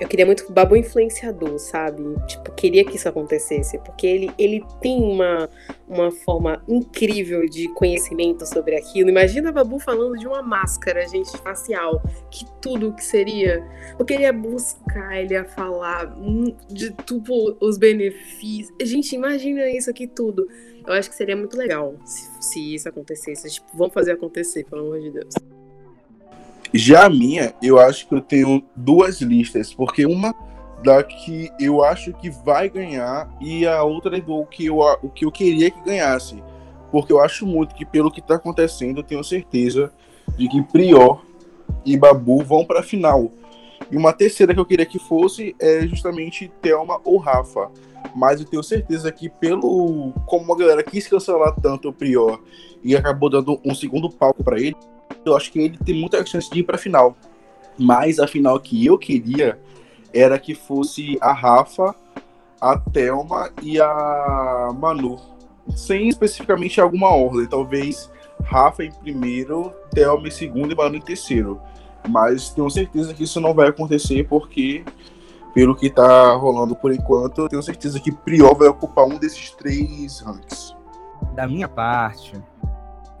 eu queria muito Babu influenciador, sabe? Tipo, queria que isso acontecesse, porque ele, ele tem uma, uma forma incrível de conhecimento sobre aquilo. Imagina Babu falando de uma máscara, gente, facial, que tudo que seria. Porque ele ia buscar, ele ia falar de tudo os benefícios. Gente, imagina isso aqui tudo. Eu acho que seria muito legal se, se isso acontecesse. Tipo, vamos fazer acontecer, pelo amor de Deus. Já a minha, eu acho que eu tenho duas listas, porque uma da que eu acho que vai ganhar e a outra é do que eu, o que eu queria que ganhasse. Porque eu acho muito que, pelo que está acontecendo, eu tenho certeza de que Prior e Babu vão para a final. E uma terceira que eu queria que fosse é justamente Thelma ou Rafa. Mas eu tenho certeza que, pelo como a galera quis cancelar tanto o Prior e acabou dando um segundo palco para ele, eu acho que ele tem muita chance de ir para a final. Mas a final que eu queria era que fosse a Rafa, a Thelma e a Manu. Sem especificamente alguma ordem. Talvez Rafa em primeiro, Thelma em segundo e Manu em terceiro. Mas tenho certeza que isso não vai acontecer porque, pelo que tá rolando por enquanto, tenho certeza que Priol vai ocupar um desses três ranks. Da minha parte,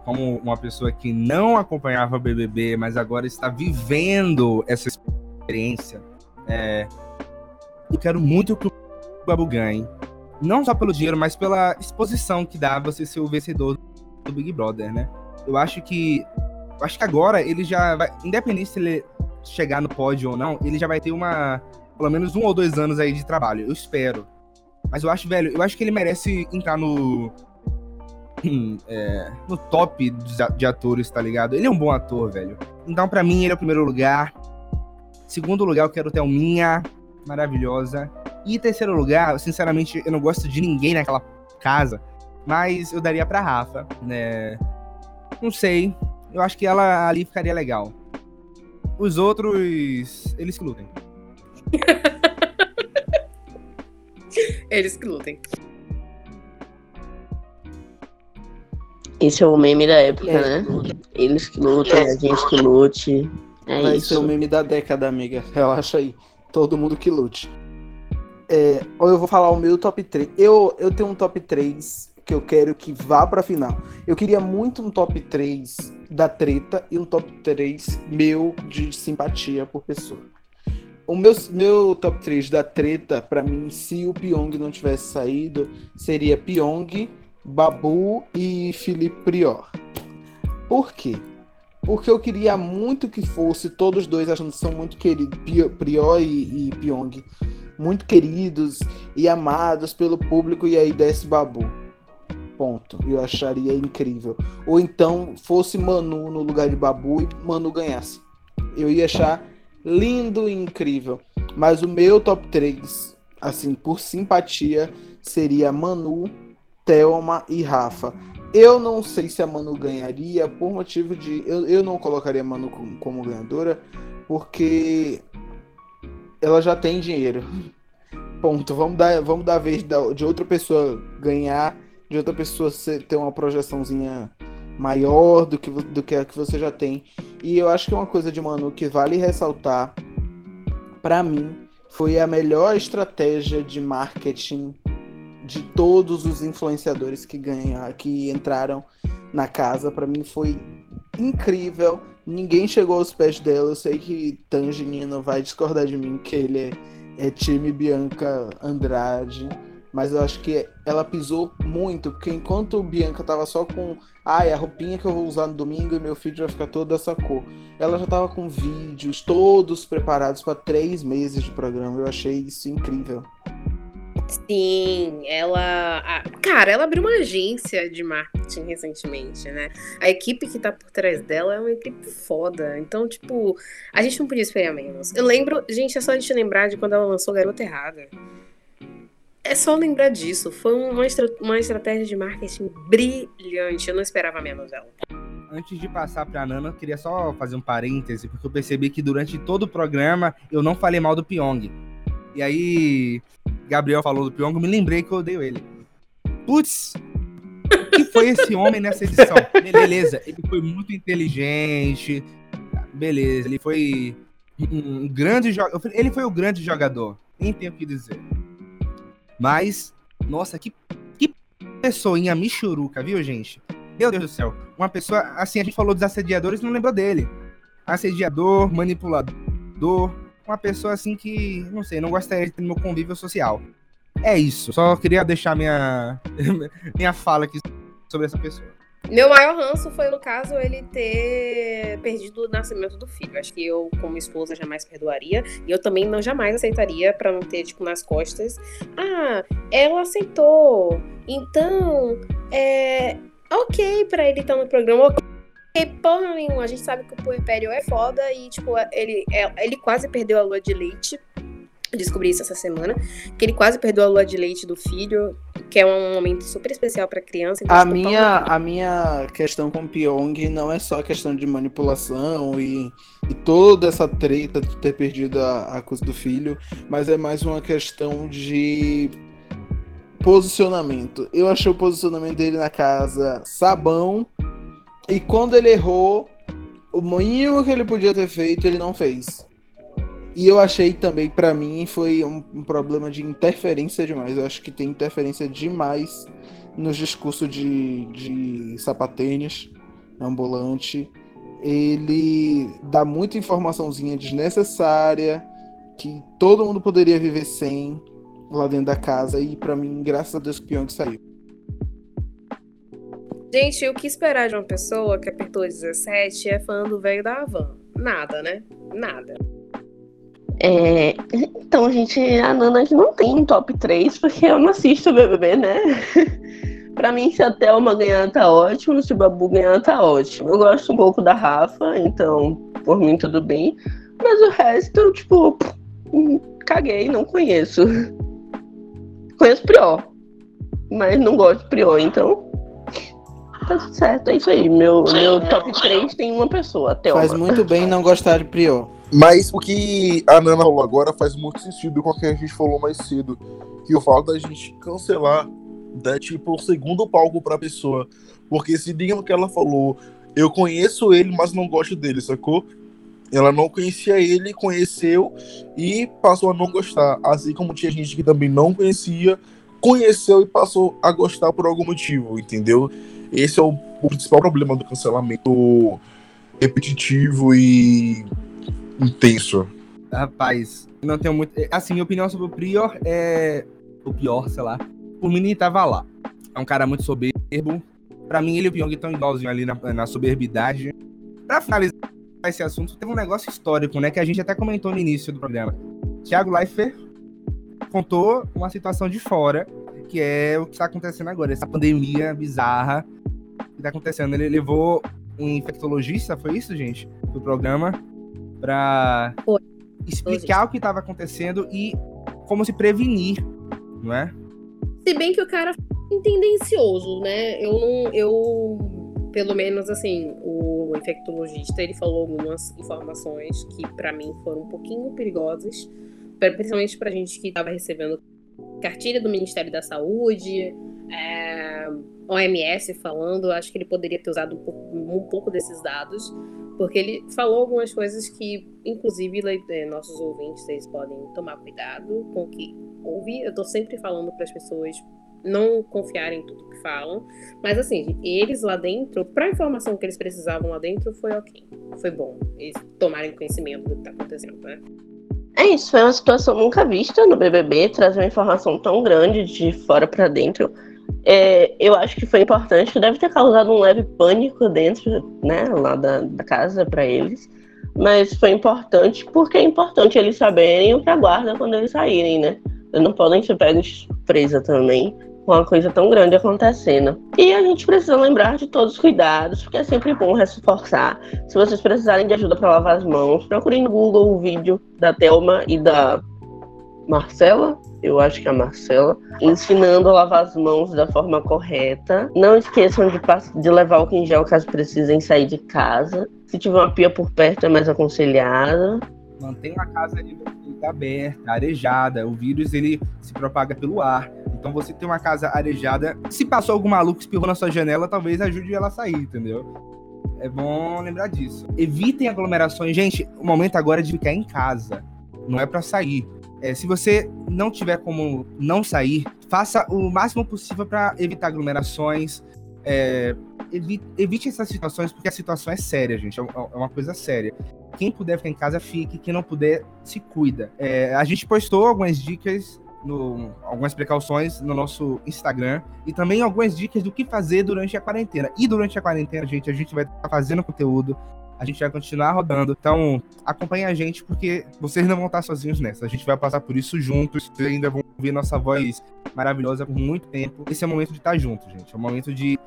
como uma pessoa que não acompanhava o BBB, mas agora está vivendo essa experiência, é, eu quero muito que o Babu ganhe. Não só pelo dinheiro, mas pela exposição que dá você ser o vencedor do Big Brother, né? Eu acho que. Eu acho que agora ele já vai. Independente se ele chegar no pódio ou não, ele já vai ter uma. Pelo menos um ou dois anos aí de trabalho. Eu espero. Mas eu acho, velho, eu acho que ele merece entrar no é, no top de atores, tá ligado? Ele é um bom ator, velho. Então, para mim, ele é o primeiro lugar. Segundo lugar, eu quero Thelminha, maravilhosa. E terceiro lugar, sinceramente, eu não gosto de ninguém naquela casa, mas eu daria pra Rafa, né? Não sei. Eu acho que ela ali ficaria legal. Os outros, eles que lutem. *laughs* eles que lutem. Esse é o meme da época, é. né? Eles que lutam, a gente que lute. É Vai isso. ser o meme da década, amiga. Relaxa aí. Todo mundo que lute. É, ou eu vou falar o meu top 3. Eu, eu tenho um top 3 que eu quero que vá pra final. Eu queria muito um top 3 da treta e um top 3 meu de simpatia por pessoa. O meu, meu top 3 da treta, para mim, se o Pyong não tivesse saído, seria Pyong, Babu e Felipe Prior. Por quê? Porque eu queria muito que fosse todos dois, achando que são muito queridos, Prior e, e Pyong, muito queridos e amados pelo público, e aí desse Babu. Ponto. Eu acharia incrível. Ou então fosse Manu no lugar de Babu e Manu ganhasse. Eu ia achar lindo e incrível. Mas o meu top 3, assim, por simpatia, seria Manu, Thelma e Rafa. Eu não sei se a Manu ganharia por motivo de. Eu, eu não colocaria a Manu como, como ganhadora, porque ela já tem dinheiro. Ponto. Vamos dar, vamos dar a vez de outra pessoa ganhar, de outra pessoa ter uma projeçãozinha maior do que, do que a que você já tem. E eu acho que uma coisa de Manu que vale ressaltar, para mim, foi a melhor estratégia de marketing de todos os influenciadores que ganham, que entraram na casa, para mim foi incrível. Ninguém chegou aos pés dela. Eu sei que Tangerino vai discordar de mim, que ele é, é time Bianca Andrade. Mas eu acho que ela pisou muito, porque enquanto Bianca tava só com ai, a roupinha que eu vou usar no domingo e meu feed vai ficar todo dessa cor. Ela já tava com vídeos todos preparados para três meses de programa. Eu achei isso incrível. Sim, ela. A, cara, ela abriu uma agência de marketing recentemente, né? A equipe que tá por trás dela é uma equipe foda. Então, tipo, a gente não podia esperar menos. Eu lembro, gente, é só a gente lembrar de quando ela lançou Garota Errada. É só lembrar disso. Foi uma, estra uma estratégia de marketing brilhante. Eu não esperava menos dela. Antes de passar pra Nana, eu queria só fazer um parêntese, porque eu percebi que durante todo o programa eu não falei mal do Pyong. E aí, Gabriel falou do Pyong, me lembrei que eu odeio ele. Putz, que foi esse homem nessa edição? *laughs* Beleza, ele foi muito inteligente. Beleza, ele foi um grande jogador. Ele foi o grande jogador, nem tenho o que dizer. Mas, nossa, que, que pessoinha michuruca, viu, gente? Meu Deus do céu. Uma pessoa, assim, a gente falou dos assediadores não lembrou dele. Assediador, manipulador, uma pessoa assim que, não sei, não gostaria de ter no meu convívio social. É isso. Só queria deixar minha, *laughs* minha fala aqui sobre essa pessoa. Meu maior ranço foi, no caso, ele ter perdido o nascimento do filho. Acho que eu, como esposa, jamais perdoaria. E eu também não jamais aceitaria para não ter, tipo, nas costas. Ah, ela aceitou. Então, é. Ok pra ele estar no programa. Ok, porra nenhuma. A gente sabe que o puerpério é foda e, tipo, ele, é, ele quase perdeu a lua de leite descobri isso essa semana, que ele quase perdeu a lua de leite do filho, que é um momento super especial para criança. Então, a tipo, minha a minha questão com o Pyong não é só questão de manipulação e, e toda essa treta de ter perdido a, a coisa do filho, mas é mais uma questão de posicionamento. Eu achei o posicionamento dele na casa sabão e quando ele errou, o mínimo que ele podia ter feito, ele não fez. E eu achei também, para mim, foi um, um, problema de interferência demais. Eu acho que tem interferência demais nos discursos de, de sapatênis, ambulante. Ele dá muita informaçãozinha desnecessária, que todo mundo poderia viver sem lá dentro da casa. E para mim, graças a Deus, que Pyong saiu. Gente, o que esperar de uma pessoa que apertou 17 é fã do velho da Havan? Nada, né? Nada. É, então, gente, a Nana não tem um top 3, porque eu não assisto o BBB, né? *laughs* pra mim, se a Thelma ganhar, tá ótimo. Se o Babu ganhar, tá ótimo. Eu gosto um pouco da Rafa, então, por mim, tudo bem. Mas o resto, tipo, caguei, não conheço. *laughs* Conheço Prior, mas não gosto de Prior, então. Tá tudo certo, é isso aí. Meu, meu top 3 tem uma pessoa, Thelma. Faz muito bem não gostar de Prior. Mas o que a Nana falou agora faz muito sentido com o que a gente falou mais cedo. Que o fato da gente cancelar dá tipo o segundo palco pra pessoa. Porque se digamos que ela falou, eu conheço ele, mas não gosto dele, sacou? Ela não conhecia ele, conheceu e passou a não gostar. Assim como tinha gente que também não conhecia, conheceu e passou a gostar por algum motivo, entendeu? Esse é o, principal problema do cancelamento repetitivo e intenso. Rapaz, não tenho muito. Assim, minha opinião sobre o Prior é. O pior, sei lá. O menino tava lá. É um cara muito soberbo. Pra mim, ele e o Pyong estão igualzinho ali na, na soberbidade. Pra finalizar esse assunto, teve um negócio histórico, né? Que a gente até comentou no início do programa. Thiago Leifert contou uma situação de fora, que é o que está acontecendo agora, essa pandemia bizarra que está acontecendo. Ele levou um infectologista, foi isso, gente? Do programa, para explicar o que estava acontecendo e como se prevenir, não é? Se bem que o cara foi tendencioso, né? Eu não. Eu, pelo menos assim, o infectologista ele falou algumas informações que para mim foram um pouquinho perigosas, principalmente pra gente que estava recebendo cartilha do Ministério da Saúde, é, OMS falando, acho que ele poderia ter usado um pouco, um pouco desses dados porque ele falou algumas coisas que, inclusive, é, nossos ouvintes eles podem tomar cuidado com o que ouve. Eu tô sempre falando para as pessoas não confiarem em tudo que falam, mas assim, eles lá dentro, para a informação que eles precisavam lá dentro, foi ok, foi bom, eles tomarem conhecimento do que tá acontecendo, né? É isso, foi uma situação nunca vista no BBB, trazer uma informação tão grande de fora para dentro é, eu acho que foi importante, deve ter causado um leve pânico dentro, né, lá da, da casa para eles. Mas foi importante porque é importante eles saberem o que aguarda quando eles saírem, né? Eles não podem ser pegos de surpresa também uma coisa tão grande acontecendo. E a gente precisa lembrar de todos os cuidados, porque é sempre bom reforçar. Se vocês precisarem de ajuda para lavar as mãos, procurem no Google o vídeo da Thelma e da Marcela, eu acho que é a Marcela, ensinando a lavar as mãos da forma correta. Não esqueçam de, de levar o em gel caso precisem sair de casa. Se tiver uma pia por perto, é mais aconselhado. Mantenha a casa aberta, arejada. O vírus ele se propaga pelo ar. Então você tem uma casa arejada. Se passou algum maluco espirrou na sua janela, talvez ajude ela a sair, entendeu? É bom lembrar disso. Evitem aglomerações. Gente, o momento agora é de ficar em casa. Não é para sair. É, se você não tiver como não sair, faça o máximo possível para evitar aglomerações. É, evite, evite, essas situações, porque a situação é séria, gente. É, é uma coisa séria. Quem puder ficar em casa, fique. Quem não puder, se cuida. É, a gente postou algumas dicas no, algumas precauções no nosso Instagram e também algumas dicas do que fazer durante a quarentena. E durante a quarentena, gente, a gente vai estar fazendo conteúdo, a gente vai continuar rodando. Então, acompanhe a gente, porque vocês não vão estar sozinhos nessa. A gente vai passar por isso juntos. Vocês ainda vão ouvir nossa voz maravilhosa por muito tempo. Esse é o momento de estar junto, gente. É o momento de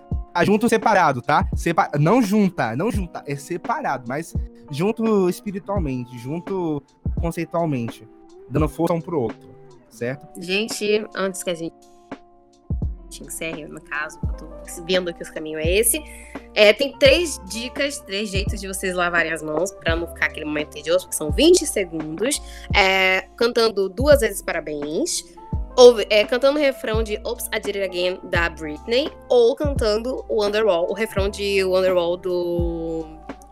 junto separado, tá? Sepa... Não junta, não junta, é separado, mas junto espiritualmente, junto conceitualmente, dando força um pro outro certo? Gente, antes que a gente encerre, no caso, eu tô vendo que o caminho é esse. É, tem três dicas, três jeitos de vocês lavarem as mãos para não ficar aquele momento tedioso, porque são 20 segundos. É, cantando duas vezes parabéns. Ou é, cantando o refrão de Oops, I Did It Again da Britney, ou cantando o Wonderwall, o refrão de Wonderwall do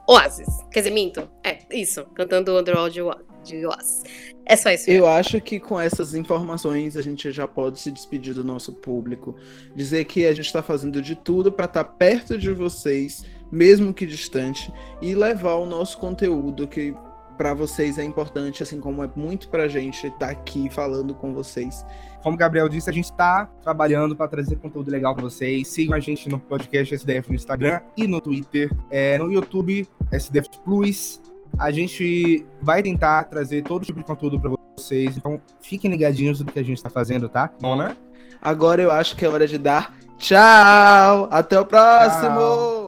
Oasis. Quer dizer, minto. É, isso. Cantando o Wonderwall de Oasis de Oz. É só isso. Eu acho que com essas informações a gente já pode se despedir do nosso público, dizer que a gente está fazendo de tudo para estar tá perto de vocês, mesmo que distante, e levar o nosso conteúdo que para vocês é importante, assim como é muito para a gente estar tá aqui falando com vocês. Como o Gabriel disse, a gente está trabalhando para trazer conteúdo legal para vocês. Sigam a gente no podcast SDF no Instagram e no Twitter, é, no YouTube SDF Plus a gente vai tentar trazer todo tipo de conteúdo para vocês. Então, fiquem ligadinhos do que a gente está fazendo, tá? Bom, né? Agora eu acho que é hora de dar tchau. Até o próximo. Tchau.